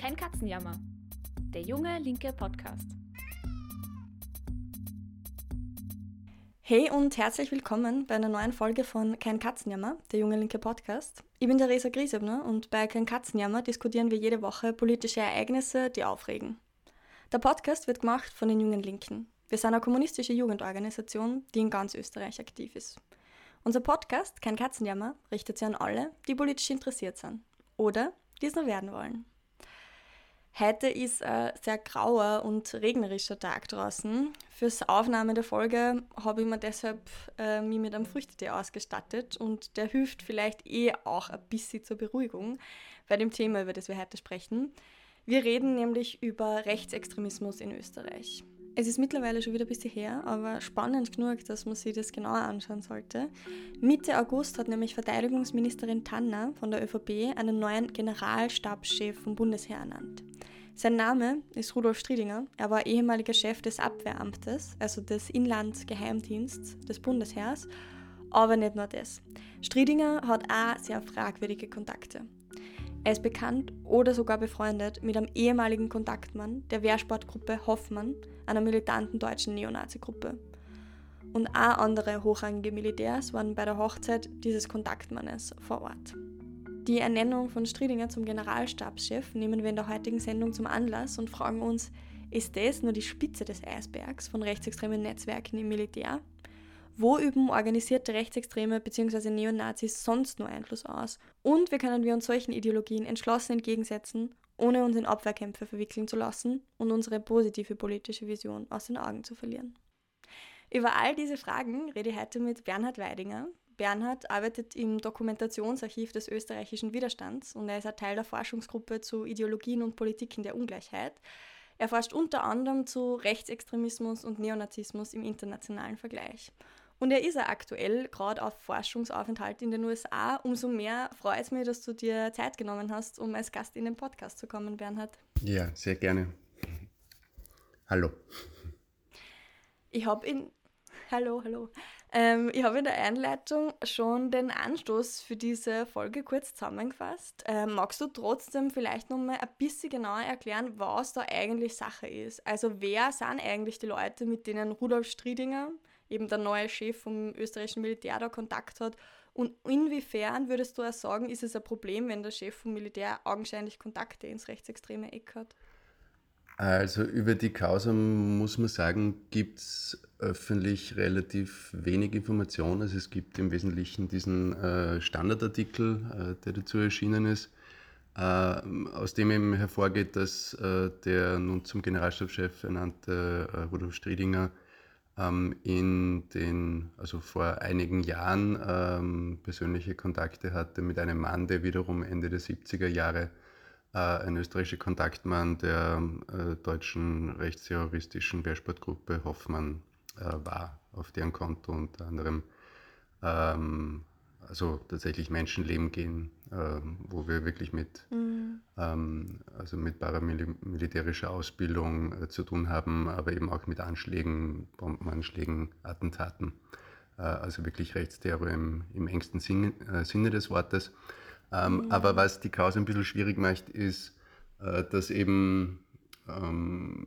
Kein Katzenjammer. Der junge linke Podcast. Hey und herzlich willkommen bei einer neuen Folge von Kein Katzenjammer, der junge linke Podcast. Ich bin Theresa Griesebner und bei Kein Katzenjammer diskutieren wir jede Woche politische Ereignisse, die aufregen. Der Podcast wird gemacht von den Jungen Linken. Wir sind eine kommunistische Jugendorganisation, die in ganz Österreich aktiv ist. Unser Podcast, Kein Katzenjammer, richtet sich an alle, die politisch interessiert sind oder die es noch werden wollen. Heute ist ein sehr grauer und regnerischer Tag draußen. Fürs Aufnehmen der Folge habe ich mir deshalb äh, mich mit einem Früchtetee ausgestattet und der hilft vielleicht eh auch ein bisschen zur Beruhigung bei dem Thema, über das wir heute sprechen. Wir reden nämlich über Rechtsextremismus in Österreich. Es ist mittlerweile schon wieder ein bisschen her, aber spannend genug, dass man sich das genauer anschauen sollte. Mitte August hat nämlich Verteidigungsministerin Tanner von der ÖVP einen neuen Generalstabschef vom Bundesheer ernannt. Sein Name ist Rudolf Striedinger. Er war ehemaliger Chef des Abwehramtes, also des Inlandsgeheimdiensts des Bundesheers. Aber nicht nur das. Striedinger hat auch sehr fragwürdige Kontakte. Er ist bekannt oder sogar befreundet mit einem ehemaligen Kontaktmann der Wehrsportgruppe Hoffmann, einer militanten deutschen Neonazi-Gruppe. Und auch andere hochrangige Militärs waren bei der Hochzeit dieses Kontaktmannes vor Ort. Die Ernennung von Striedinger zum Generalstabschef nehmen wir in der heutigen Sendung zum Anlass und fragen uns, ist das nur die Spitze des Eisbergs von rechtsextremen Netzwerken im Militär? Wo üben organisierte Rechtsextreme bzw. Neonazis sonst nur Einfluss aus? Und wie können wir uns solchen Ideologien entschlossen entgegensetzen, ohne uns in Abwehrkämpfe verwickeln zu lassen und unsere positive politische Vision aus den Augen zu verlieren? Über all diese Fragen rede ich heute mit Bernhard Weidinger. Bernhard arbeitet im Dokumentationsarchiv des österreichischen Widerstands und er ist ein Teil der Forschungsgruppe zu Ideologien und Politiken der Ungleichheit. Er forscht unter anderem zu Rechtsextremismus und Neonazismus im internationalen Vergleich. Und er ist ja aktuell gerade auf Forschungsaufenthalt in den USA. Umso mehr freut es mich, dass du dir Zeit genommen hast, um als Gast in den Podcast zu kommen, Bernhard. Ja, sehr gerne. Hallo. Ich habe in Hallo, hallo. Ähm, ich habe in der Einleitung schon den Anstoß für diese Folge kurz zusammengefasst. Ähm, magst du trotzdem vielleicht noch mal ein bisschen genauer erklären, was da eigentlich Sache ist? Also wer sind eigentlich die Leute, mit denen Rudolf Striedinger, eben der neue Chef vom österreichischen Militär, da Kontakt hat. Und inwiefern würdest du auch sagen, ist es ein Problem, wenn der Chef vom Militär augenscheinlich Kontakte ins rechtsextreme Eck hat? Also über die Causa muss man sagen, gibt es öffentlich relativ wenig Informationen. Also es gibt im Wesentlichen diesen äh, Standardartikel, äh, der dazu erschienen ist, äh, aus dem eben hervorgeht, dass äh, der nun zum Generalstabschef ernannte äh, Rudolf Striedinger ähm, in den, also vor einigen Jahren ähm, persönliche Kontakte hatte mit einem Mann, der wiederum Ende der 70er Jahre ein österreichischer Kontaktmann der äh, deutschen rechtsterroristischen Wehrsportgruppe Hoffmann äh, war, auf deren Konto unter anderem ähm, also tatsächlich Menschenleben gehen, äh, wo wir wirklich mit, mhm. ähm, also mit paramilitärischer Ausbildung äh, zu tun haben, aber eben auch mit Anschlägen, Bombenanschlägen, Attentaten. Äh, also wirklich Rechtsterror im, im engsten Sinne, äh, Sinne des Wortes. Ähm, mhm. Aber was die Causa ein bisschen schwierig macht, ist, äh, dass eben ähm,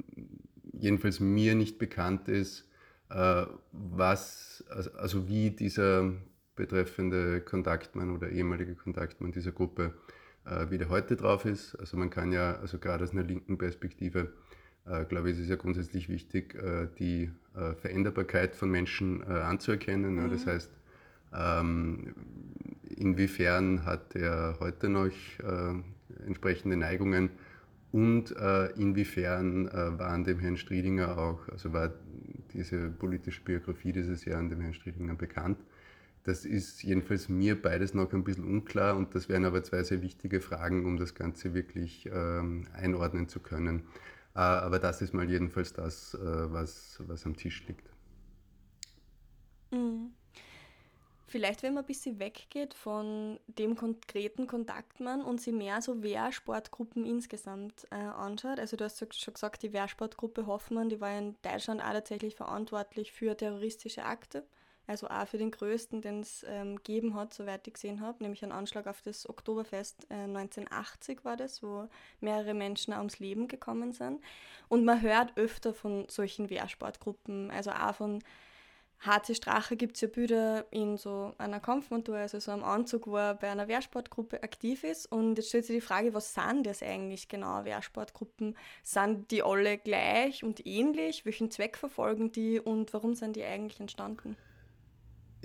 jedenfalls mir nicht bekannt ist, äh, was, also, wie dieser betreffende Kontaktmann oder ehemalige Kontaktmann dieser Gruppe, äh, wie der heute drauf ist. Also man kann ja, also gerade aus einer linken Perspektive, äh, glaube ich, ist es ja grundsätzlich wichtig, äh, die äh, Veränderbarkeit von Menschen äh, anzuerkennen. Mhm. Das heißt, ähm, inwiefern hat er heute noch äh, entsprechende Neigungen und inwiefern waren dem Herrn Striedinger auch, also war diese politische Biografie dieses Jahr an dem Herrn Striedinger bekannt. Das ist jedenfalls mir beides noch ein bisschen unklar und das wären aber zwei sehr wichtige Fragen, um das Ganze wirklich ähm, einordnen zu können. Äh, aber das ist mal jedenfalls das, äh, was, was am Tisch liegt. Mhm. Vielleicht, wenn man ein bisschen weggeht von dem konkreten Kontaktmann und sich mehr so Wehrsportgruppen insgesamt äh, anschaut. Also du hast schon gesagt, die Wehrsportgruppe Hoffmann, die war in Deutschland auch tatsächlich verantwortlich für terroristische Akte also auch für den größten, den es ähm, gegeben hat, soweit ich gesehen habe, nämlich ein Anschlag auf das Oktoberfest äh, 1980 war das, wo mehrere Menschen ums Leben gekommen sind. Und man hört öfter von solchen Wehrsportgruppen, also auch von HC Strache gibt es ja Bilder in so einer Kampfmontur, also so einem Anzug, wo er bei einer Wehrsportgruppe aktiv ist. Und jetzt stellt sich die Frage, was sind das eigentlich genau, Wehrsportgruppen? Sind die alle gleich und ähnlich? Welchen Zweck verfolgen die und warum sind die eigentlich entstanden?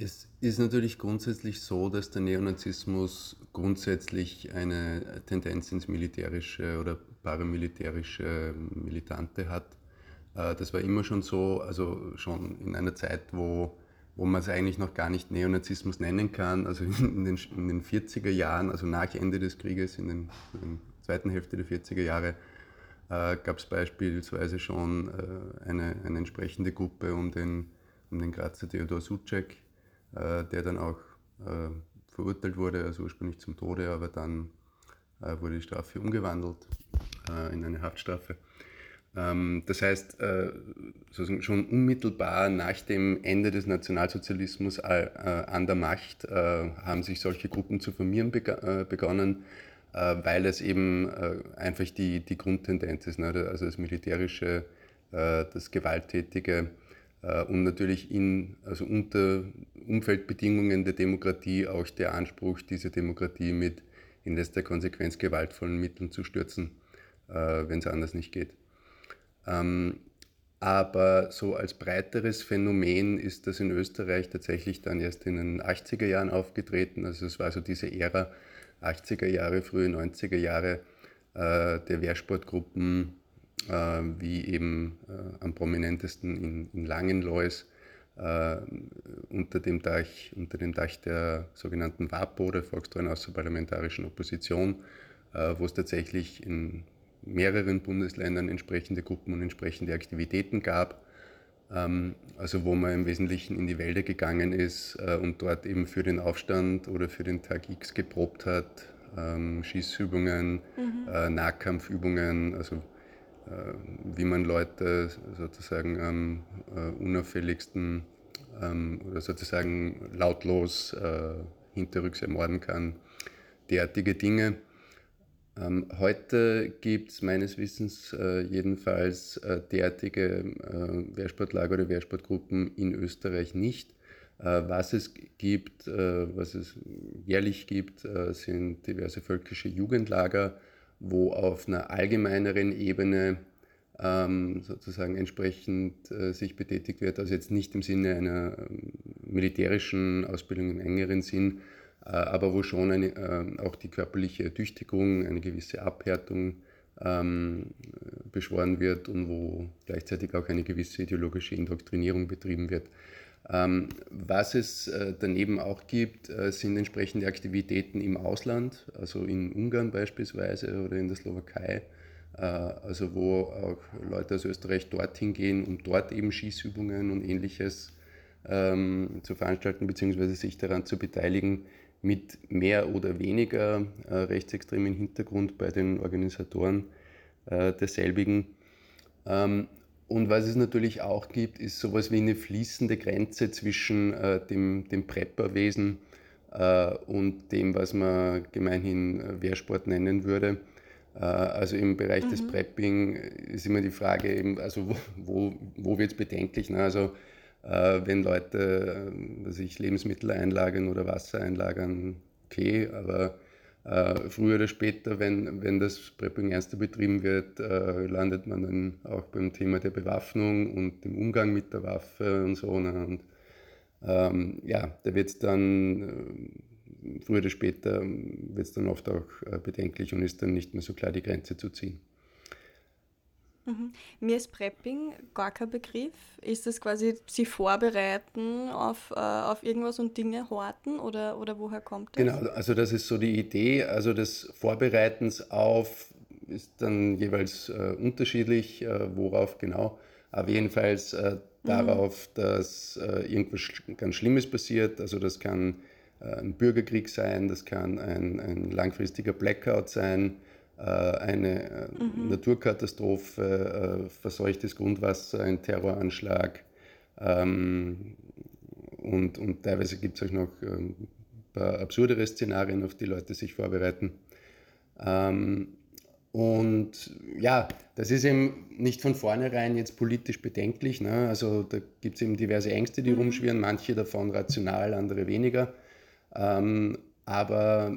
Es ist natürlich grundsätzlich so, dass der Neonazismus grundsätzlich eine Tendenz ins militärische oder paramilitärische Militante hat. Äh, das war immer schon so, also schon in einer Zeit, wo, wo man es eigentlich noch gar nicht Neonazismus nennen kann, also in den, in den 40er Jahren, also nach Ende des Krieges, in den, in der zweiten Hälfte der 40er Jahre, äh, gab es beispielsweise schon äh, eine, eine entsprechende Gruppe um den, um den Grazer Theodor Sucek, äh, der dann auch äh, verurteilt wurde, also ursprünglich zum Tode, aber dann äh, wurde die Strafe umgewandelt in eine Haftstrafe. Ähm, das heißt, schon unmittelbar nach dem Ende des Nationalsozialismus an der Macht haben sich solche Gruppen zu formieren begonnen, weil es eben einfach die, die Grundtendenz ist, ne? also das Militärische, das Gewalttätige äh, und natürlich in, also unter Umfeldbedingungen der Demokratie auch der Anspruch, diese Demokratie mit in letzter Konsequenz gewaltvollen Mitteln zu stürzen, äh, wenn es anders nicht geht. Ähm, aber so als breiteres Phänomen ist das in Österreich tatsächlich dann erst in den 80er Jahren aufgetreten. Also es war so diese Ära 80er Jahre, frühe 90er Jahre äh, der Wehrsportgruppen, äh, wie eben äh, am prominentesten in, in Langenlois äh, unter, dem Dach, unter dem Dach der sogenannten WAPO, der Volkstreuen Außerparlamentarischen Opposition, wo es tatsächlich in mehreren Bundesländern entsprechende Gruppen und entsprechende Aktivitäten gab. Ähm, also wo man im Wesentlichen in die Wälder gegangen ist und dort eben für den Aufstand oder für den Tag X geprobt hat, ähm, Schießübungen, mhm. Nahkampfübungen, also äh, wie man Leute sozusagen am äh, unauffälligsten ähm, oder sozusagen lautlos äh, hinterrücks ermorden kann. Derartige Dinge. Ähm, heute gibt es meines Wissens jedenfalls derartige Wehrsportlager oder Wehrsportgruppen in Österreich nicht. Was es gibt, was es jährlich gibt, sind diverse völkische Jugendlager, wo auf einer allgemeineren Ebene ähm, sozusagen entsprechend äh, sich betätigt wird, also jetzt nicht im Sinne einer ähm, militärischen Ausbildung im engeren Sinn, äh, aber wo schon eine, äh, auch die körperliche Tüchtigung, eine gewisse Abhärtung ähm, beschworen wird und wo gleichzeitig auch eine gewisse ideologische Indoktrinierung betrieben wird. Ähm, was es äh, daneben auch gibt, äh, sind entsprechende Aktivitäten im Ausland, also in Ungarn beispielsweise oder in der Slowakei, äh, also wo auch Leute aus Österreich dorthin gehen, um dort eben Schießübungen und ähnliches ähm, zu veranstalten bzw. sich daran zu beteiligen, mit mehr oder weniger rechtsextremen Hintergrund bei den Organisatoren derselbigen. Ähm, und was es natürlich auch gibt, ist sowas wie eine fließende Grenze zwischen äh, dem, dem Prepperwesen äh, und dem, was man gemeinhin äh, Wehrsport nennen würde. Äh, also im Bereich mhm. des Prepping ist immer die Frage, eben, also wo, wo, wo wird es bedenklich? Ne? Also äh, wenn Leute äh, sich Lebensmittel einlagern oder Wasser einlagern, okay, aber äh, früher oder später, wenn, wenn das Prepping ernster betrieben wird, äh, landet man dann auch beim Thema der Bewaffnung und dem Umgang mit der Waffe und so. Ne? Und ähm, ja, da wird es dann, äh, früher oder später, wird es dann oft auch äh, bedenklich und ist dann nicht mehr so klar die Grenze zu ziehen. Mhm. Mir ist Prepping gar kein Begriff. Ist das quasi sie vorbereiten auf, äh, auf irgendwas und Dinge horten oder, oder woher kommt das? Genau, also das ist so die Idee. Also des Vorbereitens auf ist dann jeweils äh, unterschiedlich, äh, worauf genau. Aber jedenfalls äh, mhm. darauf, dass äh, irgendwas ganz Schlimmes passiert. Also das kann äh, ein Bürgerkrieg sein, das kann ein, ein langfristiger Blackout sein eine äh, mhm. Naturkatastrophe, äh, verseuchtes Grundwasser, ein Terroranschlag ähm, und, und teilweise gibt es auch noch ein paar absurdere Szenarien, auf die Leute sich vorbereiten. Ähm, und ja, das ist eben nicht von vornherein jetzt politisch bedenklich. Ne? Also da gibt es eben diverse Ängste, die mhm. rumschwirren, manche davon rational, andere weniger. Ähm, aber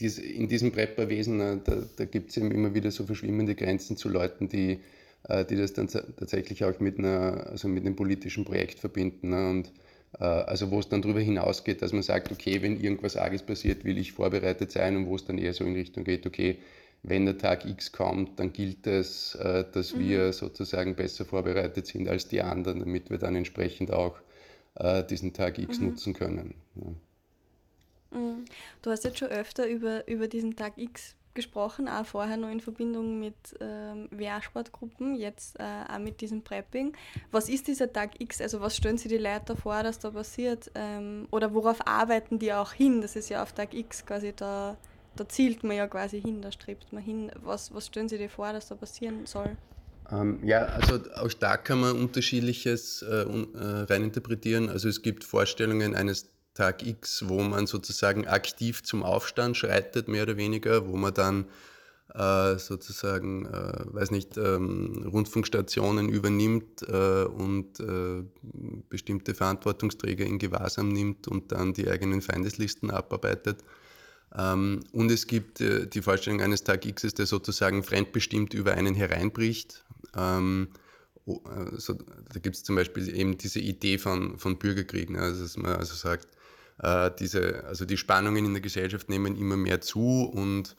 dies, in diesem Prepperwesen, äh, da, da gibt es eben immer wieder so verschwimmende Grenzen zu Leuten, die, äh, die das dann tatsächlich auch mit, einer, also mit einem politischen Projekt verbinden. Ne? Und äh, also wo es dann darüber hinausgeht, dass man sagt, okay, wenn irgendwas Arges passiert, will ich vorbereitet sein und wo es dann eher so in Richtung geht, okay, wenn der Tag X kommt, dann gilt es, dass mhm. wir sozusagen besser vorbereitet sind als die anderen, damit wir dann entsprechend auch diesen Tag X mhm. nutzen können. Ja. Mhm. Du hast jetzt schon öfter über, über diesen Tag X gesprochen, auch vorher noch in Verbindung mit ähm, Wehrsportgruppen, jetzt äh, auch mit diesem Prepping. Was ist dieser Tag X? Also was stellen sich die Leute vor, dass da passiert? Ähm, oder worauf arbeiten die auch hin? Das ist ja auf Tag X quasi, da, da zielt man ja quasi hin, da strebt man hin. Was, was stellen Sie dir vor, dass da passieren soll? Ähm, ja, also auch da kann man unterschiedliches äh, äh, reininterpretieren. Also es gibt Vorstellungen eines Tag X, wo man sozusagen aktiv zum Aufstand schreitet, mehr oder weniger, wo man dann äh, sozusagen, äh, weiß nicht, ähm, Rundfunkstationen übernimmt äh, und äh, bestimmte Verantwortungsträger in Gewahrsam nimmt und dann die eigenen Feindeslisten abarbeitet. Ähm, und es gibt äh, die Vorstellung eines Tag X, der sozusagen fremdbestimmt über einen hereinbricht. Ähm, also, da gibt es zum Beispiel eben diese Idee von, von Bürgerkriegen, ne? also dass man also sagt, äh, diese, also die Spannungen in der Gesellschaft nehmen immer mehr zu und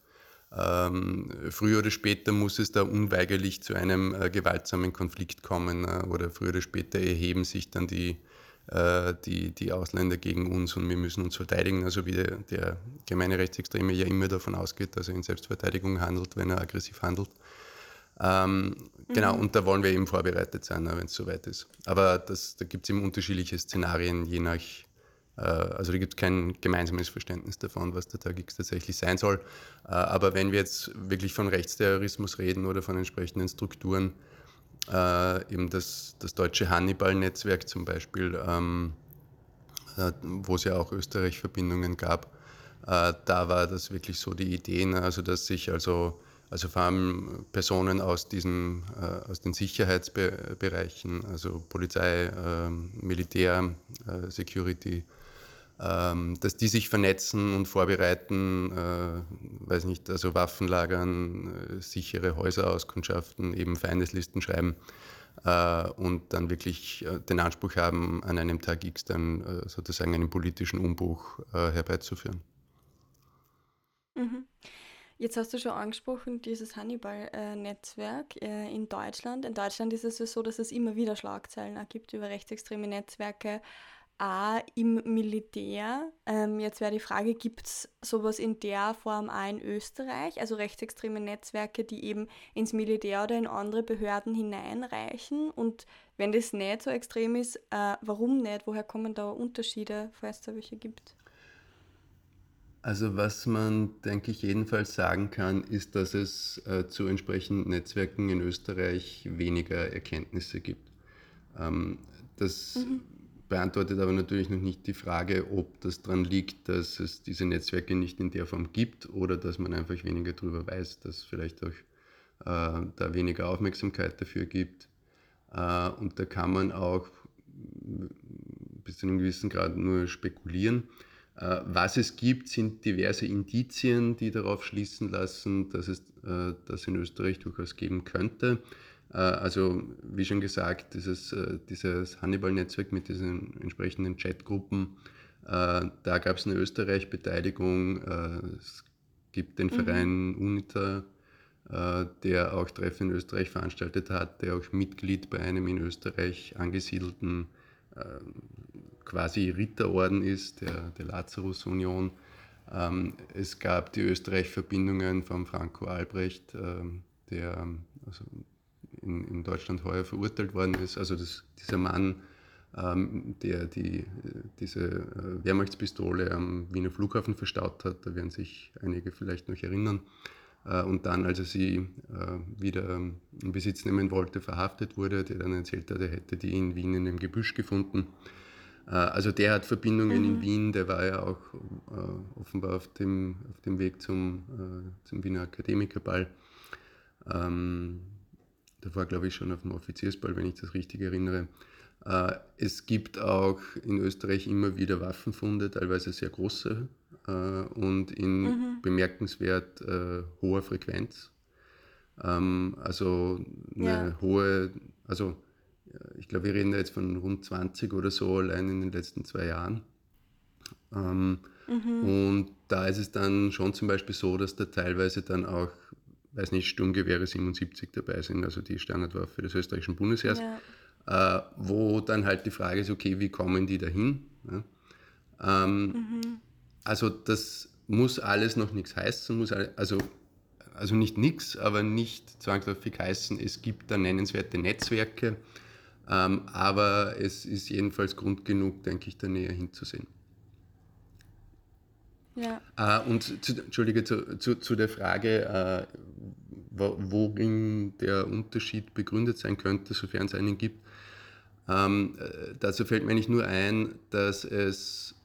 ähm, früher oder später muss es da unweigerlich zu einem äh, gewaltsamen Konflikt kommen äh, oder früher oder später erheben sich dann die, äh, die, die Ausländer gegen uns und wir müssen uns verteidigen, also wie der, der gemeine Rechtsextreme ja immer davon ausgeht, dass er in Selbstverteidigung handelt, wenn er aggressiv handelt. Ähm, genau, mhm. Genau, und da wollen wir eben vorbereitet sein, wenn es soweit ist. Aber das, da gibt es eben unterschiedliche Szenarien, je nach, also da gibt es kein gemeinsames Verständnis davon, was der Tag X tatsächlich sein soll. Äh, aber wenn wir jetzt wirklich von Rechtsterrorismus reden oder von entsprechenden Strukturen, äh, eben das, das deutsche Hannibal-Netzwerk zum Beispiel, ähm, wo es ja auch Österreich-Verbindungen gab, da war das wirklich so die Idee, ne, also dass sich also also vor allem Personen aus, diesen, äh, aus den Sicherheitsbereichen, also Polizei, äh, Militär, äh, Security, dass die sich vernetzen und vorbereiten, äh, weiß nicht, also Waffen lagern, äh, sichere Häuser auskundschaften, eben Feindeslisten schreiben äh, und dann wirklich den Anspruch haben, an einem Tag X dann sozusagen einen politischen Umbruch herbeizuführen. Mhm. Jetzt hast du schon angesprochen, dieses Hannibal-Netzwerk äh, in Deutschland. In Deutschland ist es ja so, dass es immer wieder Schlagzeilen gibt über rechtsextreme Netzwerke, auch im Militär. Ähm, jetzt wäre die Frage, gibt es sowas in der Form auch in Österreich, also rechtsextreme Netzwerke, die eben ins Militär oder in andere Behörden hineinreichen? Und wenn das nicht so extrem ist, äh, warum nicht? Woher kommen da Unterschiede, falls es da welche gibt? Also was man, denke ich, jedenfalls sagen kann, ist, dass es äh, zu entsprechenden Netzwerken in Österreich weniger Erkenntnisse gibt. Ähm, das mhm. Beantwortet aber natürlich noch nicht die Frage, ob das daran liegt, dass es diese Netzwerke nicht in der Form gibt oder dass man einfach weniger darüber weiß, dass vielleicht auch äh, da weniger Aufmerksamkeit dafür gibt. Äh, und da kann man auch bis zu einem gewissen Grad nur spekulieren. Äh, was es gibt, sind diverse Indizien, die darauf schließen lassen, dass es äh, das in Österreich durchaus geben könnte. Äh, also, wie schon gesagt, dieses, dieses Hannibal-Netzwerk mit diesen entsprechenden Chatgruppen, da gab es eine Österreich-Beteiligung. Es gibt den mhm. Verein UNITA, der auch Treffen in Österreich veranstaltet hat, der auch Mitglied bei einem in Österreich angesiedelten quasi Ritterorden ist, der, der Lazarus-Union. Ähm, es gab die Österreich-Verbindungen von Franco Albrecht, ähm, der also in, in, Deutschland heuer verurteilt worden ist. Also das, dieser Mann, ähm, der die, diese äh, Wehrmachtspistole am Wiener Flughafen verstaut hat, da werden sich einige vielleicht noch erinnern. Äh, und dann, als er sie äh, wieder in Besitz nehmen wollte, verhaftet wurde, der dann erzählt hat, er hätte die in Wien in einem Gebüsch gefunden. Äh, also der hat Verbindungen mhm. in Wien, der war ja auch äh, offenbar auf dem, auf dem Weg zum, äh, zum Wiener Akademikerball. Ähm, da war, glaube ich, schon auf dem Offiziersball, wenn ich das richtig erinnere. Äh, es gibt auch in Österreich immer wieder Waffenfunde, teilweise sehr große äh, und in mhm. bemerkenswert äh, hoher Frequenz. Ähm, also eine ja. hohe, also ich glaube, wir reden jetzt von rund 20 oder so allein in den letzten zwei Jahren. Ähm, mhm. Und da ist es dann schon zum Beispiel so, dass da teilweise dann auch, weiß nicht, Sturmgewehre 77 dabei sind, also die Standardwaffe des österreichischen Bundesheers, ja. äh, wo dann halt die Frage ist, okay, wie kommen die dahin? Ja? Ähm, mhm. Also das muss alles noch nichts heißen, muss alle, also also nicht nichts, aber nicht zwangsläufig heißen, es gibt da nennenswerte Netzwerke, ähm, aber es ist jedenfalls Grund genug, denke ich, da näher hinzusehen. Ja. Äh, und zu, Entschuldige, zu, zu, zu der Frage, äh, worin der Unterschied begründet sein könnte, sofern es einen gibt. Ähm, äh, dazu fällt mir eigentlich nur ein, dass es,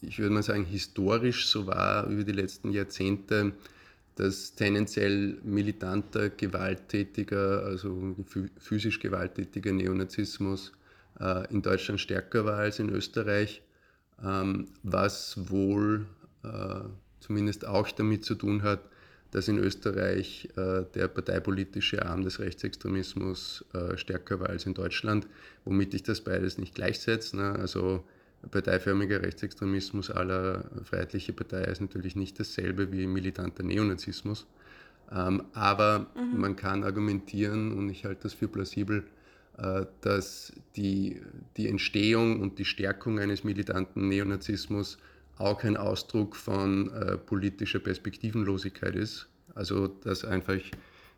ich würde mal sagen, historisch so war über die letzten Jahrzehnte, dass tendenziell militanter, gewalttätiger, also physisch gewalttätiger Neonazismus äh, in Deutschland stärker war als in Österreich, ähm, was wohl zumindest auch damit zu tun hat, dass in Österreich äh, der parteipolitische Arm des Rechtsextremismus äh, stärker war als in Deutschland, womit ich das beides nicht gleichsetze. Ne? Also Parteiförmiger Rechtsextremismus aller Freiheitliche Partei ist natürlich nicht dasselbe wie militanter Neonazismus. Ähm, aber mhm. man kann argumentieren, und ich halte das für plausibel, äh, dass die, die Entstehung und die Stärkung eines militanten Neonazismus auch ein Ausdruck von äh, politischer Perspektivenlosigkeit ist. Also dass einfach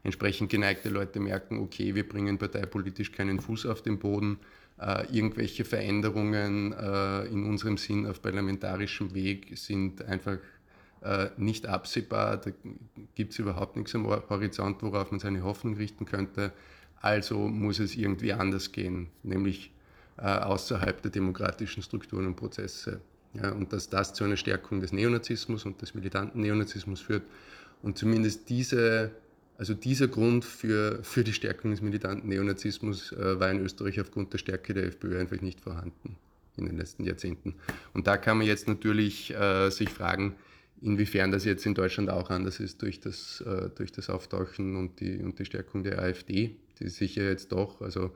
entsprechend geneigte Leute merken, okay, wir bringen parteipolitisch keinen Fuß auf den Boden, äh, irgendwelche Veränderungen äh, in unserem Sinn auf parlamentarischem Weg sind einfach äh, nicht absehbar. Da gibt es überhaupt nichts am Horizont, worauf man seine Hoffnung richten könnte. Also muss es irgendwie anders gehen, nämlich äh, außerhalb der demokratischen Strukturen und Prozesse. Ja, und dass das zu einer Stärkung des Neonazismus und des militanten Neonazismus führt. Und zumindest diese also dieser Grund für, für die Stärkung des militanten Neonazismus äh, war in Österreich aufgrund der Stärke der FPÖ einfach nicht vorhanden in den letzten Jahrzehnten. Und da kann man jetzt natürlich äh, sich fragen, inwiefern das jetzt in Deutschland auch anders ist durch das, äh, durch das Auftauchen und die, und die Stärkung der AfD, die sicher jetzt doch, also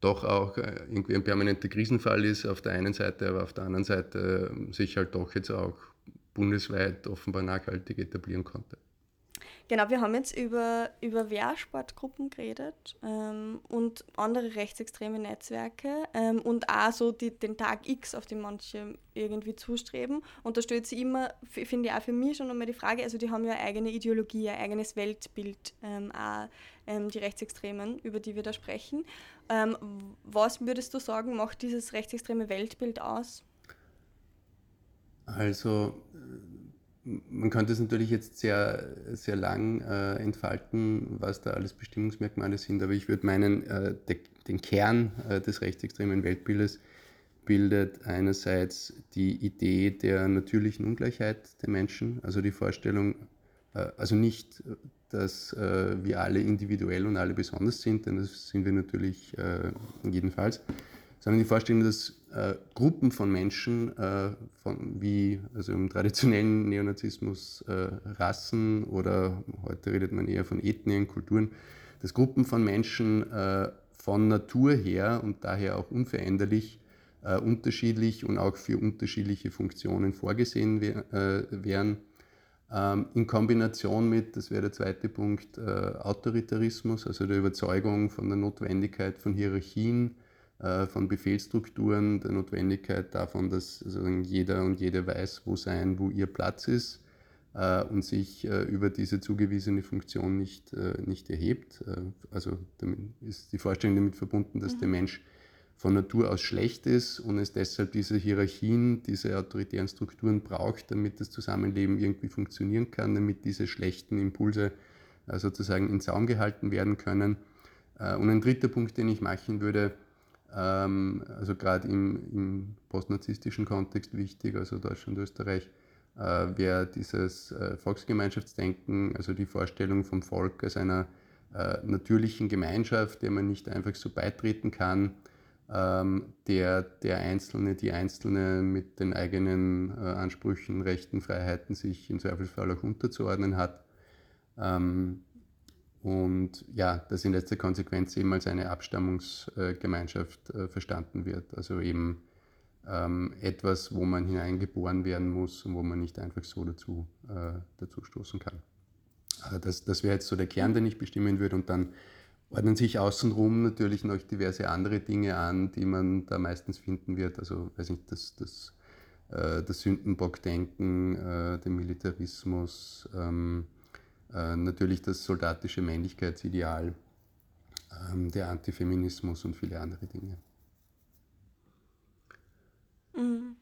doch auch äh, irgendwie ein permanenter Krisenfall ist auf der einen Seite, aber auf der anderen Seite äh, sich halt doch jetzt auch bundesweit offenbar nachhaltig etablieren konnte. Genau, wir haben jetzt über, über Wehrsportgruppen geredet ähm, und andere rechtsextreme Netzwerke ähm, und auch so die, den Tag X, auf den manche irgendwie zustreben. Und da stellt sich immer, finde ich auch für mich schon nochmal die Frage, also die haben ja eine eigene Ideologie, ein eigenes Weltbild, ähm, auch ähm, die Rechtsextremen, über die wir da sprechen. Ähm, was würdest du sagen, macht dieses rechtsextreme Weltbild aus? Also man könnte es natürlich jetzt sehr, sehr lang äh, entfalten, was da alles Bestimmungsmerkmale sind, aber ich würde meinen, äh, de, den Kern äh, des rechtsextremen Weltbildes bildet einerseits die Idee der natürlichen Ungleichheit der Menschen, also die Vorstellung, äh, also nicht, dass äh, wir alle individuell und alle besonders sind, denn das sind wir natürlich äh, jedenfalls, sondern die Vorstellung, dass äh, Gruppen von Menschen, äh, von, wie also im traditionellen Neonazismus äh, Rassen oder heute redet man eher von Ethnien, Kulturen, dass Gruppen von Menschen äh, von Natur her und daher auch unveränderlich äh, unterschiedlich und auch für unterschiedliche Funktionen vorgesehen wär, äh, wären. Ähm, in Kombination mit, das wäre der zweite Punkt, Autoritarismus, also der Überzeugung von der Notwendigkeit von Hierarchien, von Befehlsstrukturen, der Notwendigkeit davon, dass jeder und jede weiß, wo sein, wo ihr Platz ist äh, und sich äh, über diese zugewiesene Funktion nicht, nicht erhebt. Also ist die Vorstellung damit verbunden, dass mhm. der Mensch von Natur aus schlecht ist und es deshalb diese Hierarchien, diese autoritären Strukturen braucht, damit das Zusammenleben irgendwie funktionieren kann, damit diese schlechten Impulse sozusagen in Zaum gehalten werden können. Und ein dritter Punkt, den ich machen würde, ähm, also gerade im, im postnarzistischen Kontext wichtig, also Deutschland, Österreich, äh, wäre dieses äh, Volksgemeinschaftsdenken, also die Vorstellung vom Volk als einer äh, natürlichen Gemeinschaft, der man nicht einfach so beitreten kann, ähm, der der Einzelne, die Einzelne mit den eigenen äh, Ansprüchen, Rechten, Freiheiten sich im Zweifelsfall auch unterzuordnen hat. Ähm, und ja, das in letzter Konsequenz eben als eine Abstammungsgemeinschaft äh, verstanden wird. Also eben ähm, etwas, wo man hineingeboren werden muss und wo man nicht einfach so dazu, äh, dazu stoßen kann. Äh, das, das wäre jetzt so der Kern, den ich bestimmen würde. Und dann ordnen sich außenrum natürlich noch diverse andere Dinge an, die man da meistens finden wird. Also, weiß nicht, das, das, äh, das Sündenbockdenken, äh, der Militarismus, ähm, äh, natürlich das soldatische Männlichkeitsideal, ähm, der Antifeminismus und viele andere Dinge. Mhm.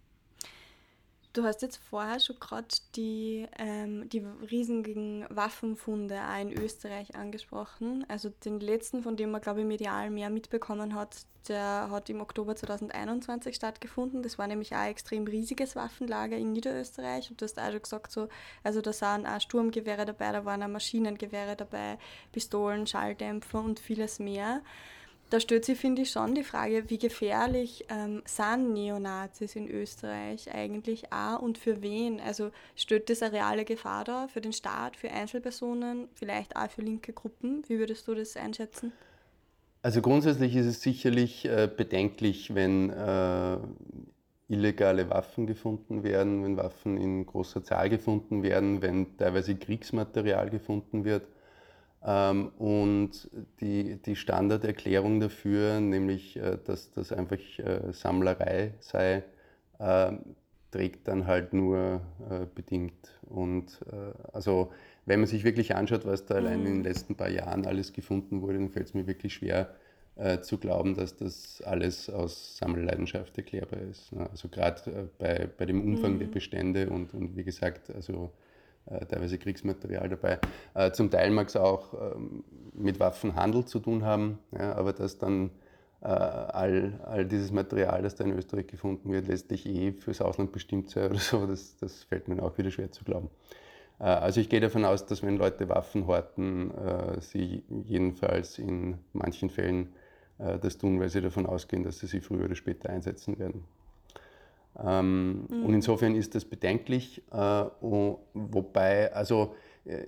Du hast jetzt vorher schon gerade die, ähm, die riesigen Waffenfunde auch in Österreich angesprochen. Also den letzten, von dem man, glaube ich, medial mehr mitbekommen hat, der hat im Oktober 2021 stattgefunden. Das war nämlich auch ein extrem riesiges Waffenlager in Niederösterreich. Und du hast auch schon gesagt, so, also da waren auch Sturmgewehre dabei, da waren auch Maschinengewehre dabei, Pistolen, Schalldämpfer und vieles mehr da stellt sich, finde ich, schon die Frage, wie gefährlich ähm, sind Neonazis in Österreich eigentlich auch und für wen? Also stellt das eine reale Gefahr dar für den Staat, für Einzelpersonen, vielleicht auch für linke Gruppen? Wie würdest du das einschätzen? Also grundsätzlich ist es sicherlich äh, bedenklich, wenn äh, illegale Waffen gefunden werden, wenn Waffen in großer Zahl gefunden werden, wenn teilweise Kriegsmaterial gefunden wird. Ähm, und die, die Standarderklärung dafür, nämlich äh, dass das einfach äh, Sammlerei sei, ähm, trägt dann halt nur äh, bedingt. Und also wenn man sich wirklich anschaut, was da allein in den mhm. letzten paar Jahren alles gefunden wurde, dann fällt es mir wirklich schwer zu glauben, dass das alles aus Sammelleidenschaft erklärbar ist. Ne? Also gerade bei, bei dem Umfang mhm. der Bestände und, und wie gesagt, also äh, teilweise Kriegsmaterial dabei. Äh, zum Teil mag es auch ähm, mit Waffenhandel zu tun haben, ja, aber dass dann äh, all, all dieses Material, das da in Österreich gefunden wird, letztlich eh fürs Ausland bestimmt sei oder so, das, das fällt mir auch wieder schwer zu glauben. Also ich gehe davon aus, dass wenn Leute Waffen horten, sie jedenfalls in manchen Fällen das tun, weil sie davon ausgehen, dass sie sie früher oder später einsetzen werden. Ähm, mhm. Und insofern ist das bedenklich, äh, wobei, also äh,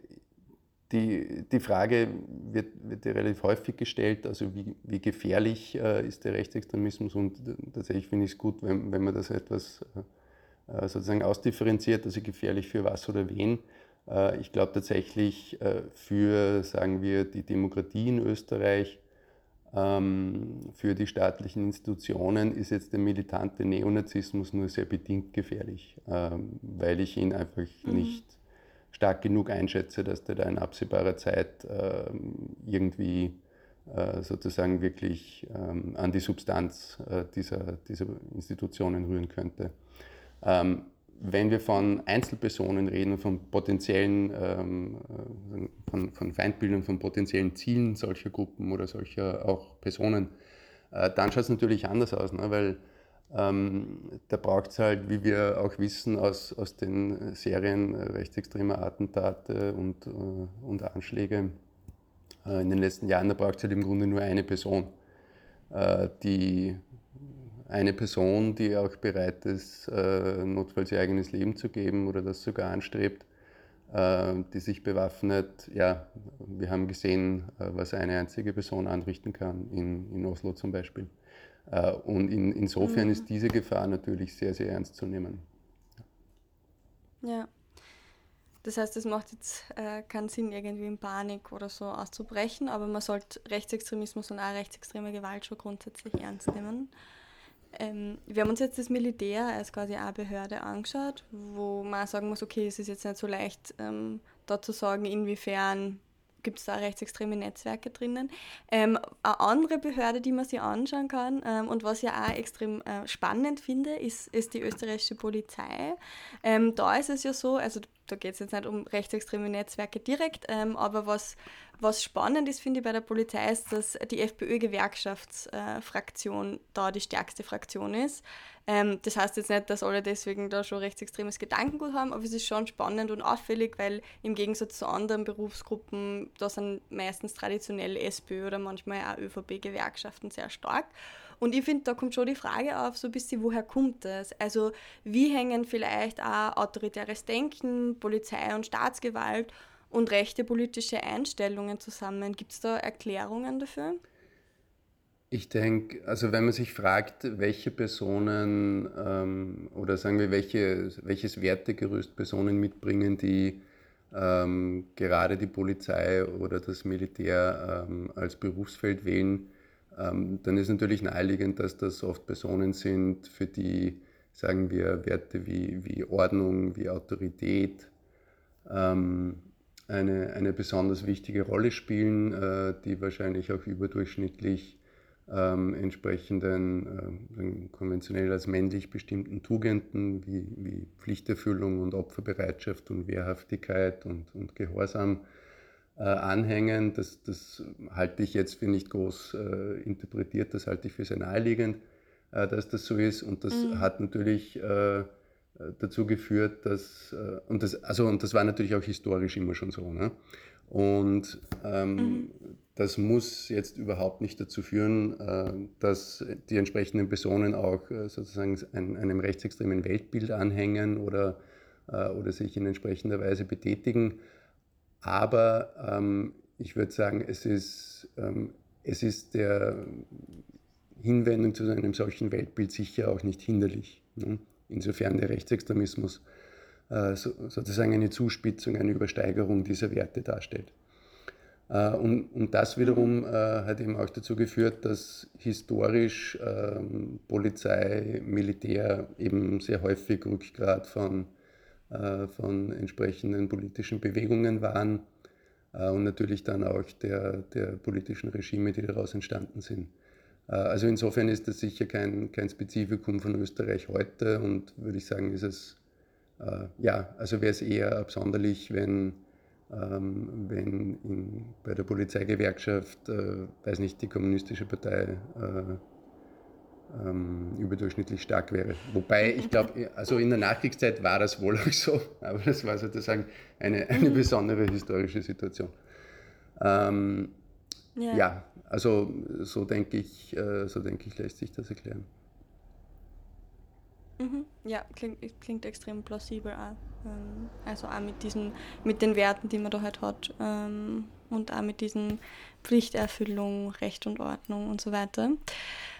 die, die Frage wird, wird ja relativ häufig gestellt, also wie, wie gefährlich äh, ist der Rechtsextremismus und tatsächlich finde ich es gut, wenn, wenn man das etwas äh, äh, sozusagen ausdifferenziert, also gefährlich für was oder wen. Äh, ich glaube tatsächlich für, sagen wir, die Demokratie in Österreich für die staatlichen Institutionen ist jetzt der militante Neonazismus nur sehr bedingt gefährlich, ähm, weil ich ihn einfach mhm. nicht stark genug einschätze, dass der da in absehbarer Zeit ähm, irgendwie äh, sozusagen wirklich an die Substanz äh, dieser, dieser Institutionen rühren könnte wenn wir von Einzelpersonen reden, von potenziellen, ähm, äh, von, von Feindbildern, von potenziellen Zielen solcher Gruppen oder solcher auch Personen, äh, dann schaut es natürlich anders aus, ne? weil ähm, da braucht es halt, wie wir auch wissen, aus, aus den Serien rechtsextremer Attentate und, äh, und Anschläge äh, in den letzten Jahren, da braucht es halt im Grunde nur eine Person, äh, die eine Person, die auch bereit ist, äh, notfalls ihr eigenes Leben zu geben oder das sogar anstrebt, äh, die sich bewaffnet. Ja, wir haben gesehen, äh, was eine einzige Person anrichten kann, in, in Oslo zum Beispiel. Äh, und in, insofern mhm. ist diese Gefahr natürlich sehr, sehr ernst zu nehmen. Ja. Das heißt, es macht jetzt äh, keinen Sinn, irgendwie in Panik oder so auszubrechen, aber man sollte Rechtsextremismus und auch rechtsextreme Gewalt schon grundsätzlich ernst nehmen. Ähm, wir haben uns jetzt das Militär als quasi eine Behörde angeschaut, wo man sagen muss, okay, es ist jetzt nicht so leicht, ähm, da zu sagen, inwiefern gibt es da rechtsextreme Netzwerke drinnen. Ähm, eine andere Behörde, die man sich anschauen kann ähm, und was ich auch extrem äh, spannend finde, ist, ist die österreichische Polizei. Ähm, da ist es ja so, also da geht es jetzt nicht um rechtsextreme Netzwerke direkt, ähm, aber was, was spannend ist, finde ich, bei der Polizei ist, dass die FPÖ-Gewerkschaftsfraktion äh, da die stärkste Fraktion ist. Ähm, das heißt jetzt nicht, dass alle deswegen da schon rechtsextremes Gedankengut haben, aber es ist schon spannend und auffällig, weil im Gegensatz zu anderen Berufsgruppen, da sind meistens traditionell SPÖ oder manchmal auch ÖVP-Gewerkschaften sehr stark. Und ich finde, da kommt schon die Frage auf, so ein bisschen, woher kommt das? Also wie hängen vielleicht auch autoritäres Denken, Polizei und Staatsgewalt und rechte politische Einstellungen zusammen? Gibt es da Erklärungen dafür? Ich denke, also wenn man sich fragt, welche Personen ähm, oder sagen wir, welche, welches Wertegerüst Personen mitbringen, die ähm, gerade die Polizei oder das Militär ähm, als Berufsfeld wählen, ähm, dann ist natürlich naheliegend, dass das oft Personen sind, für die, sagen wir, Werte wie, wie Ordnung, wie Autorität ähm, eine, eine besonders wichtige Rolle spielen, äh, die wahrscheinlich auch überdurchschnittlich ähm, entsprechenden äh, konventionell als männlich bestimmten Tugenden wie, wie Pflichterfüllung und Opferbereitschaft und Wehrhaftigkeit und, und Gehorsam äh, anhängen. Das, das halte ich jetzt für nicht groß äh, interpretiert, das halte ich für sehr naheliegend, äh, dass das so ist. Und das mhm. hat natürlich äh, dazu geführt, dass, äh, und, das, also, und das war natürlich auch historisch immer schon so. Ne? Und ähm, mhm. das muss jetzt überhaupt nicht dazu führen, äh, dass die entsprechenden Personen auch sozusagen ein, einem rechtsextremen Weltbild anhängen oder, oder sich in entsprechender Weise betätigen. Aber ähm, ich würde sagen, es ist, ähm, es ist der Hinwendung zu einem solchen Weltbild sicher auch nicht hinderlich. Ne? Insofern der Rechtsextremismus äh, so, sozusagen eine Zuspitzung, eine Übersteigerung dieser Werte darstellt. Äh, und, und, das wiederum äh, hat eben auch dazu geführt, dass historisch ähm, Polizei, Militär eben sehr häufig Rückgrat von äh, von entsprechenden politischen Bewegungen waren äh, und natürlich dann auch der, der politischen Regime, die daraus entstanden sind. Äh, also insofern ist das sicher kein, kein Spezifikum von Österreich heute und würde ich sagen, ist es, ja, also wäre es eher absonderlich, wenn, ähm, wenn in, bei der Polizeigewerkschaft, äh, weiß nicht, die kommunistische Partei äh, ähm, überdurchschnittlich stark wäre. Wobei, ich glaube, also in der Nachkriegszeit war das wohl auch so, aber das war sozusagen eine, eine mhm. besondere historische Situation. Ähm, ja. ja. also so denke ich, äh, so denke ich, lässt sich das erklären. Mhm. Ja, klingt, klingt extrem plausibel auch. Ähm, also auch mit diesen, mit den Werten, die man da halt hat ähm, und auch mit diesen Pflichterfüllung, Recht und Ordnung und so weiter.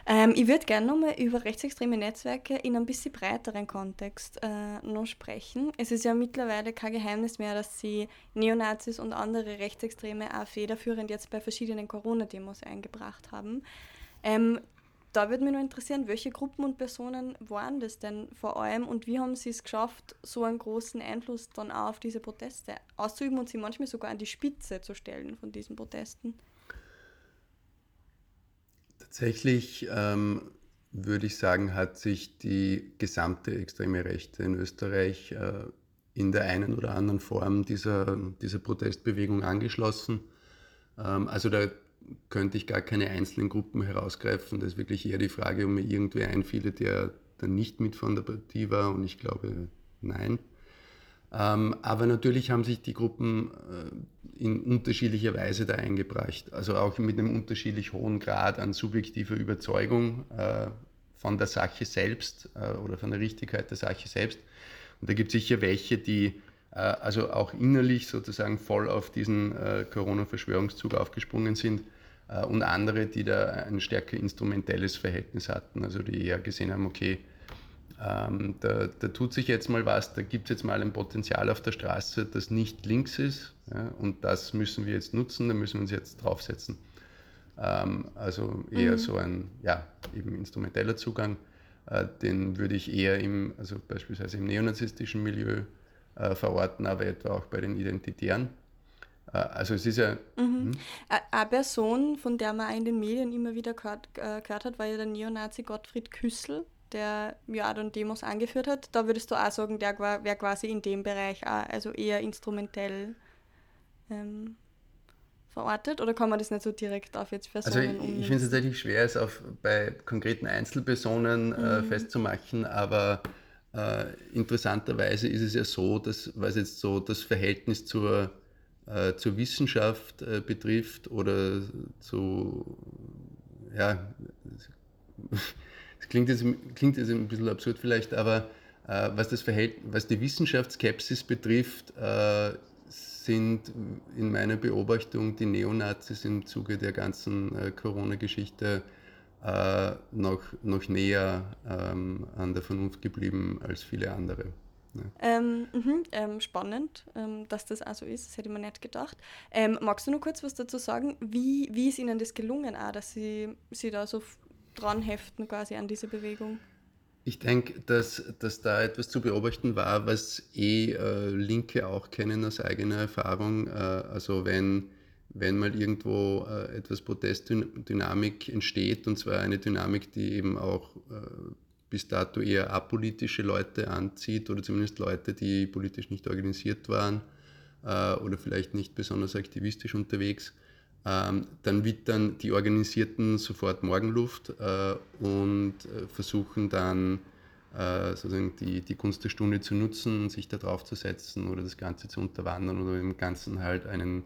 Ähm, ich würde gerne nochmal über rechtsextreme Netzwerke in einem bisschen breiteren Kontext äh, noch sprechen. Es ist ja mittlerweile kein Geheimnis mehr, dass sie Neonazis und andere Rechtsextreme auch federführend jetzt bei verschiedenen Corona-Demos eingebracht haben. Da würde mich noch interessieren, welche Gruppen und Personen waren das denn vor allem und wie haben sie es geschafft, so einen großen Einfluss dann auch auf diese Proteste auszuüben und sie manchmal sogar an die Spitze zu stellen von diesen Protesten? Tatsächlich ähm, würde ich sagen, hat sich die gesamte extreme Rechte in Österreich äh, in der einen oder anderen Form dieser, dieser Protestbewegung angeschlossen. Ähm, also da könnte ich gar keine einzelnen Gruppen herausgreifen. Das ist wirklich eher die Frage, ob mir irgendwer einfiel, der dann nicht mit von der Partie war. Und ich glaube, nein. Ähm, aber natürlich haben sich die Gruppen äh, in unterschiedlicher Weise da eingebracht. Also auch mit einem unterschiedlich hohen Grad an subjektiver Überzeugung äh, von der Sache selbst äh, oder von der Richtigkeit der Sache selbst. Und da gibt es sicher welche, die also auch innerlich sozusagen voll auf diesen Corona-Verschwörungszug aufgesprungen sind und andere, die da ein stärker instrumentelles Verhältnis hatten, also die eher gesehen haben, okay, ähm, da, da, tut sich jetzt mal was, da gibt es jetzt mal ein Potenzial auf der Straße, das nicht links ist. Ja, und das müssen wir jetzt nutzen, da müssen wir uns jetzt draufsetzen. Ähm, also eher mhm. so ein, ja, eben instrumenteller Zugang. Äh, den würde ich eher im, also beispielsweise im neonazistischen Milieu äh, verorten, aber etwa auch bei den Identitären. Äh, also es ist ja. Mhm. Hm? Eine Person, von der man in den Medien immer wieder gehört, äh, gehört hat, war ja der Neonazi Gottfried Küssel der ja dann Demos angeführt hat. Da würdest du auch sagen, der wäre quasi in dem Bereich auch, also eher instrumentell ähm, verortet oder kann man das nicht so direkt auf jetzt Personen Also ich, ich finde es tatsächlich schwer, es auf, bei konkreten Einzelpersonen äh, mhm. äh, festzumachen, aber äh, interessanterweise ist es ja so, dass was jetzt so das Verhältnis zur, äh, zur Wissenschaft äh, betrifft oder zu, ja, das klingt jetzt, klingt jetzt ein bisschen absurd vielleicht, aber äh, was, das was die Wissenschaftsskepsis betrifft, sind in meiner Beobachtung die Neonazis im Zuge der ganzen äh, Corona-Geschichte äh, noch, noch näher ähm, an der Vernunft geblieben als viele andere. Ja. Ähm, mh, ähm, spannend, ähm, dass das auch so ist, das hätte ich mir nicht gedacht. Ähm, magst du noch kurz was dazu sagen? Wie, wie ist Ihnen das gelungen, auch, dass Sie sich da so dran heften quasi an diese Bewegung? Ich denke, dass, dass da etwas zu beobachten war, was eh äh, Linke auch kennen aus eigener Erfahrung. Äh, also wenn, wenn mal irgendwo äh, etwas Protestdynamik entsteht, und zwar eine Dynamik, die eben auch äh, bis dato eher apolitische Leute anzieht oder zumindest Leute, die politisch nicht organisiert waren äh, oder vielleicht nicht besonders aktivistisch unterwegs, ähm, dann wittern die Organisierten sofort Morgenluft äh, und äh, versuchen dann äh, sozusagen die, die Gunst der Stunde zu nutzen, sich da drauf zu setzen oder das Ganze zu unterwandern oder im Ganzen halt einen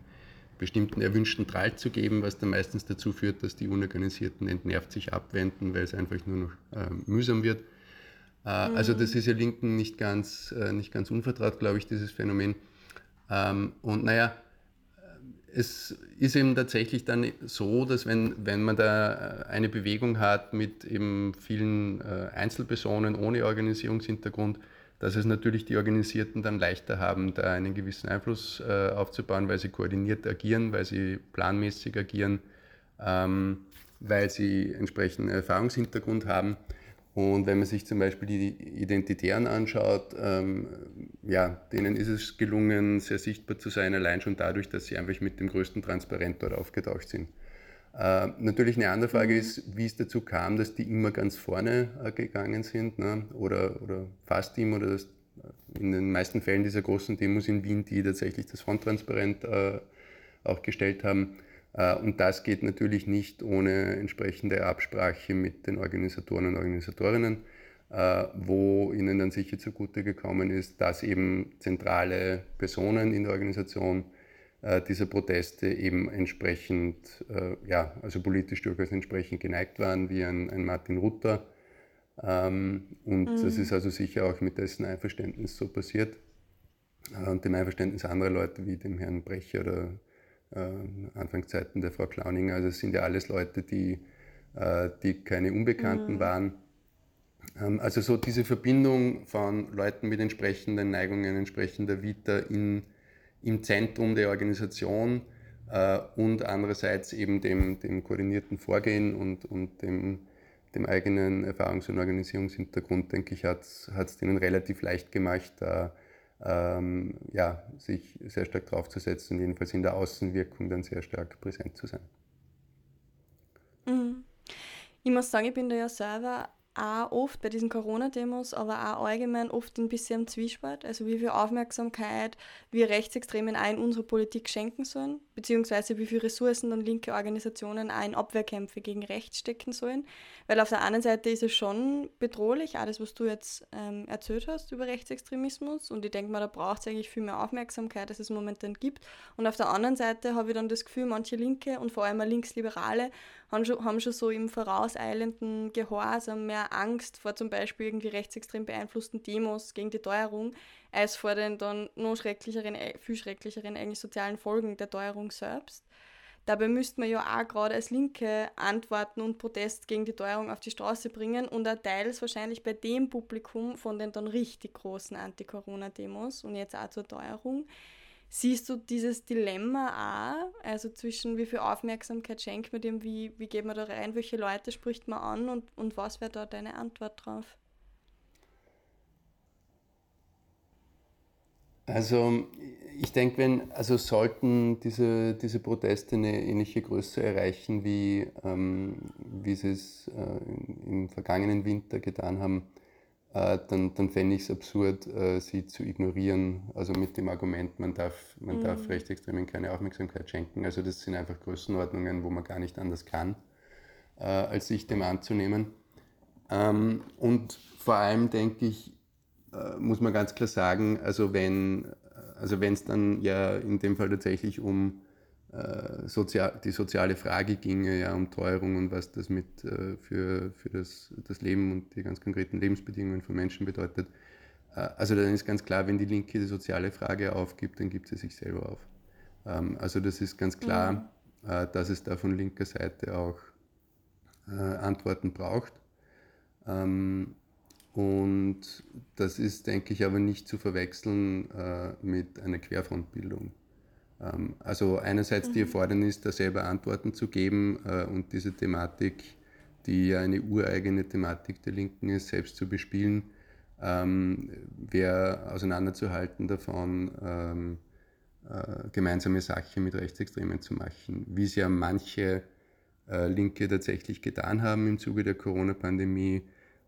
bestimmten erwünschten Trall zu geben, was dann meistens dazu führt, dass die Unorganisierten entnervt sich abwenden, weil es einfach nur noch äh, mühsam wird. Äh, mhm. Also das ist ja Linken nicht ganz, äh, nicht ganz unvertraut, glaube ich, dieses Phänomen. Ähm, und naja, es ist eben tatsächlich dann so, dass wenn, wenn man da äh, eine Bewegung hat mit eben vielen äh, Einzelpersonen ohne Organisierungshintergrund, dass es natürlich die Organisierten dann leichter haben, da einen gewissen Einfluss äh, aufzubauen, weil sie koordiniert agieren, weil sie planmäßig agieren, ähm, weil sie entsprechenden Erfahrungshintergrund haben. Und wenn man sich zum Beispiel die Identitären anschaut, ähm, ja, denen ist es gelungen, sehr sichtbar zu sein, allein schon dadurch, dass sie einfach mit dem größten Transparent dort aufgetaucht sind. Äh, natürlich eine andere Frage mhm. ist, wie es dazu kam, dass die immer ganz vorne äh, gegangen sind, ne? oder, oder fast immer, oder das, äh, in den meisten Fällen dieser großen Demos in Wien, die tatsächlich das Fronttransparent äh, auch gestellt haben. Äh, und das geht natürlich nicht ohne entsprechende Absprache mit den Organisatoren und Organisatorinnen, wo ihnen dann sicher zugute gekommen ist, dass eben zentrale Personen in der Organisation dieser Proteste eben entsprechend, ja, also politisch durchaus entsprechend geneigt waren, wie ein, ein Martin Rutter. Ähm, und mhm. das ist also sicher auch mit dessen Einverständnis so passiert und dem Einverständnis anderer Leute wie dem Herrn Brecher oder äh, Anfangszeiten der Frau Klauninger. Also es sind ja alles Leute, die, äh, die keine Unbekannten mhm. waren. Ähm, also so diese Verbindung von Leuten mit entsprechenden Neigungen, entsprechender Vita in, im Zentrum der Organisation äh, und andererseits eben dem, dem koordinierten Vorgehen und, und dem, dem eigenen Erfahrungs- und Organisierungshintergrund, denke ich, hat es denen relativ leicht gemacht, da ähm, ja, sich sehr stark draufzusetzen, jedenfalls in der Außenwirkung dann sehr stark präsent zu sein. Mhm. Ich muss sagen, ich bin da ja selber auch oft bei diesen Corona-Demos, aber auch allgemein oft ein bisschen im Zwiespalt. Also wie viel Aufmerksamkeit wir Rechtsextremen auch in unsere Politik schenken sollen, beziehungsweise wie viele Ressourcen dann linke Organisationen auch in Abwehrkämpfe gegen Rechts stecken sollen. Weil auf der anderen Seite ist es schon bedrohlich, alles was du jetzt ähm, erzählt hast über Rechtsextremismus. Und ich denke mal, da braucht es eigentlich viel mehr Aufmerksamkeit, als es momentan gibt. Und auf der anderen Seite habe ich dann das Gefühl, manche Linke und vor allem Linksliberale haben schon, haben schon so im vorauseilenden Gehorsam mehr Angst vor zum Beispiel irgendwie rechtsextrem beeinflussten Demos gegen die Teuerung, als vor den dann noch schrecklicheren, viel schrecklicheren eigentlich sozialen Folgen der Teuerung selbst. Dabei müsste man ja auch gerade als Linke Antworten und Protest gegen die Teuerung auf die Straße bringen und auch teils wahrscheinlich bei dem Publikum von den dann richtig großen Anti-Corona-Demos und jetzt auch zur Teuerung. Siehst du dieses Dilemma auch, also zwischen wie viel Aufmerksamkeit schenkt man dem, wie, wie geht man da rein, welche Leute spricht man an und, und was wäre da deine Antwort drauf? Also ich denke, wenn, also sollten diese, diese Proteste eine ähnliche Größe erreichen, wie, ähm, wie sie es äh, im vergangenen Winter getan haben, äh, dann, dann fände ich es absurd, äh, sie zu ignorieren. Also mit dem Argument, man darf, man mhm. darf Rechtsextremen keine Aufmerksamkeit schenken. Also das sind einfach Größenordnungen, wo man gar nicht anders kann, äh, als sich dem anzunehmen. Ähm, und vor allem denke ich, äh, muss man ganz klar sagen, also wenn also es dann ja in dem Fall tatsächlich um äh, sozial, die soziale Frage ginge, ja, um Teuerung und was das mit äh, für, für das, das Leben und die ganz konkreten Lebensbedingungen von Menschen bedeutet. Äh, also dann ist ganz klar, wenn die Linke die soziale Frage aufgibt, dann gibt sie sich selber auf. Ähm, also das ist ganz klar, mhm. Äh, dass es da von linker Seite auch äh, Antworten braucht. Ähm, und das ist, denke ich, aber nicht zu verwechseln äh, mit einer Querfrontbildung. Ähm, also einerseits mhm. die Erfordernis, da selber Antworten zu geben äh, und diese Thematik, die ja eine ureigene Thematik der Linken ist, selbst zu bespielen, ähm, wäre auseinanderzuhalten davon, ähm, äh, gemeinsame Sache mit Rechtsextremen zu machen, wie es ja manche äh, Linke tatsächlich getan haben im Zuge der Corona-Pandemie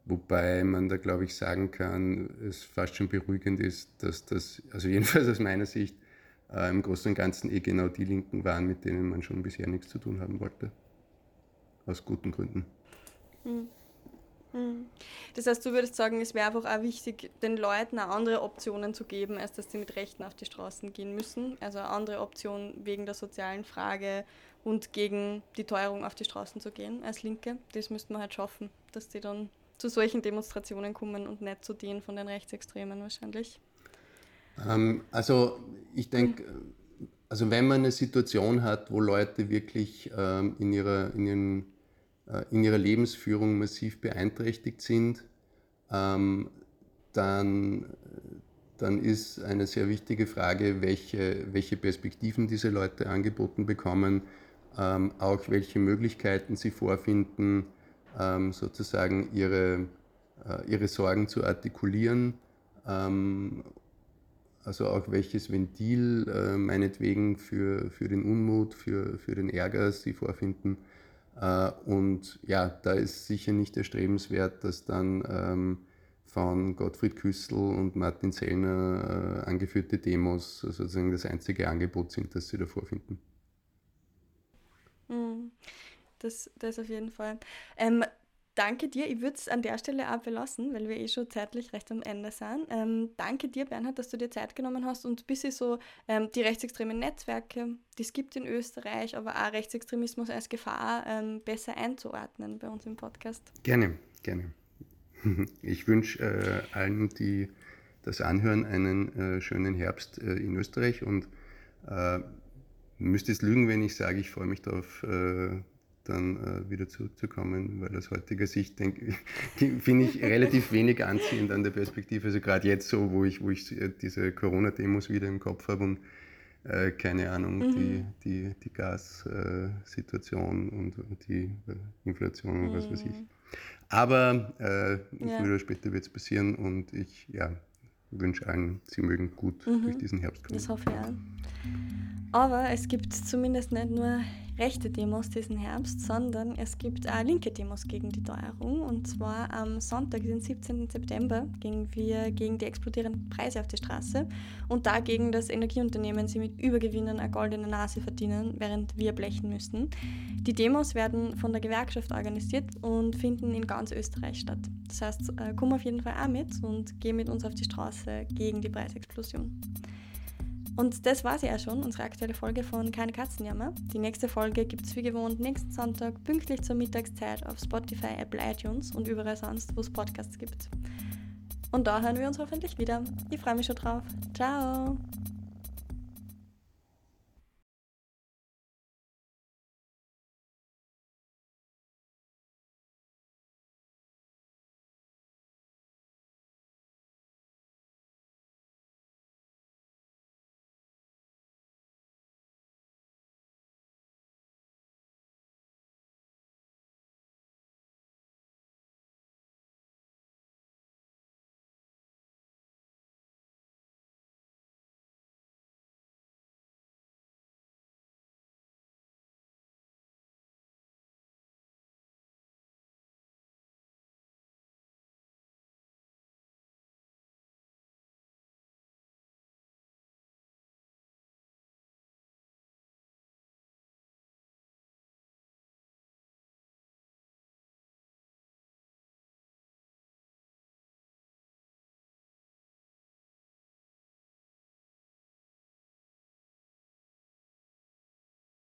Wobei man da, glaube ich, sagen kann, es fast schon beruhigend ist, dass das, also jedenfalls aus meiner Sicht, äh, im Großen und Ganzen eh genau die Linken waren, mit denen man schon bisher nichts zu tun haben wollte. Aus guten Gründen. Hm. hm. Das heißt, du würdest sagen, es wäre einfach auch wichtig, den Leuten auch andere Optionen zu geben, als dass sie mit Rechten auf die Straßen gehen müssen. Also eine andere Option wegen der sozialen Frage und gegen die Teuerung auf die Straßen zu gehen als Linke. Das müsste man halt schaffen, dass die dann zu solchen Demonstrationen kommen und nicht zu denen von den Rechtsextremen wahrscheinlich? Ähm, also ich denke, also wenn man eine Situation hat, wo Leute wirklich ähm, in, ihrer, in, ihren, äh, in ihrer Lebensführung massiv beeinträchtigt sind, ähm, dann, dann ist eine sehr wichtige Frage, welche, welche Perspektiven diese Leute angeboten bekommen, auch welche Möglichkeiten sie vorfinden, ähm, sozusagen ihre, äh, ihre Sorgen zu artikulieren, ähm, also auch welches Ventil äh, meinetwegen für, für den Unmut, für, für den Ärger sie vorfinden. Äh, und ja, da ist sicher nicht erstrebenswert, dass dann ähm, von Gottfried Küssel und Martin Zellner äh, angeführte Demos sozusagen das einzige Angebot sind, das sie da vorfinden. Mhm das, das auf jeden Fall. Ähm, danke dir. Ich würde es an der Stelle auch belassen, weil wir eh schon zeitlich recht am Ende sind. Ähm, danke dir, Bernhard, dass du dir Zeit genommen hast und ein bisschen so ähm, die rechtsextremen Netzwerke, die es gibt in Österreich, aber auch Rechtsextremismus als Gefahr ähm, besser einzuordnen bei uns im Podcast. Gerne, gerne. Ich wünsche äh, allen, die das anhören, einen äh, schönen Herbst äh, in Österreich und äh, müsste es lügen, wenn ich sage, ich freue mich darauf, äh, dann äh, wieder zurückzukommen, weil aus heutiger Sicht finde ich relativ wenig anziehend an der Perspektive. Also gerade jetzt so, wo ich, wo ich diese Corona-Demos wieder im Kopf habe und äh, keine Ahnung, mhm. die, die, die Gassituation und die Inflation und mhm. was weiß ich. Mhm. Aber äh, ja. früher oder später wird es passieren und ich ja, wünsche allen, sie mögen gut mhm. durch diesen Herbst kommen. Das hoffe ich auch. Aber es gibt zumindest nicht nur rechte Demos diesen Herbst, sondern es gibt auch linke Demos gegen die Teuerung. Und zwar am Sonntag, den 17. September, gehen wir gegen die explodierenden Preise auf die Straße und dagegen, dass Energieunternehmen sie mit Übergewinnen eine goldene Nase verdienen, während wir blechen müssen. Die Demos werden von der Gewerkschaft organisiert und finden in ganz Österreich statt. Das heißt, äh, komm auf jeden Fall auch mit und geh mit uns auf die Straße gegen die Preisexplosion. Und das war sie ja schon, unsere aktuelle Folge von Keine Katzenjammer. Die nächste Folge gibt es wie gewohnt nächsten Sonntag pünktlich zur Mittagszeit auf Spotify, Apple, iTunes und überall sonst, wo es Podcasts gibt. Und da hören wir uns hoffentlich wieder. Ich freue mich schon drauf. Ciao!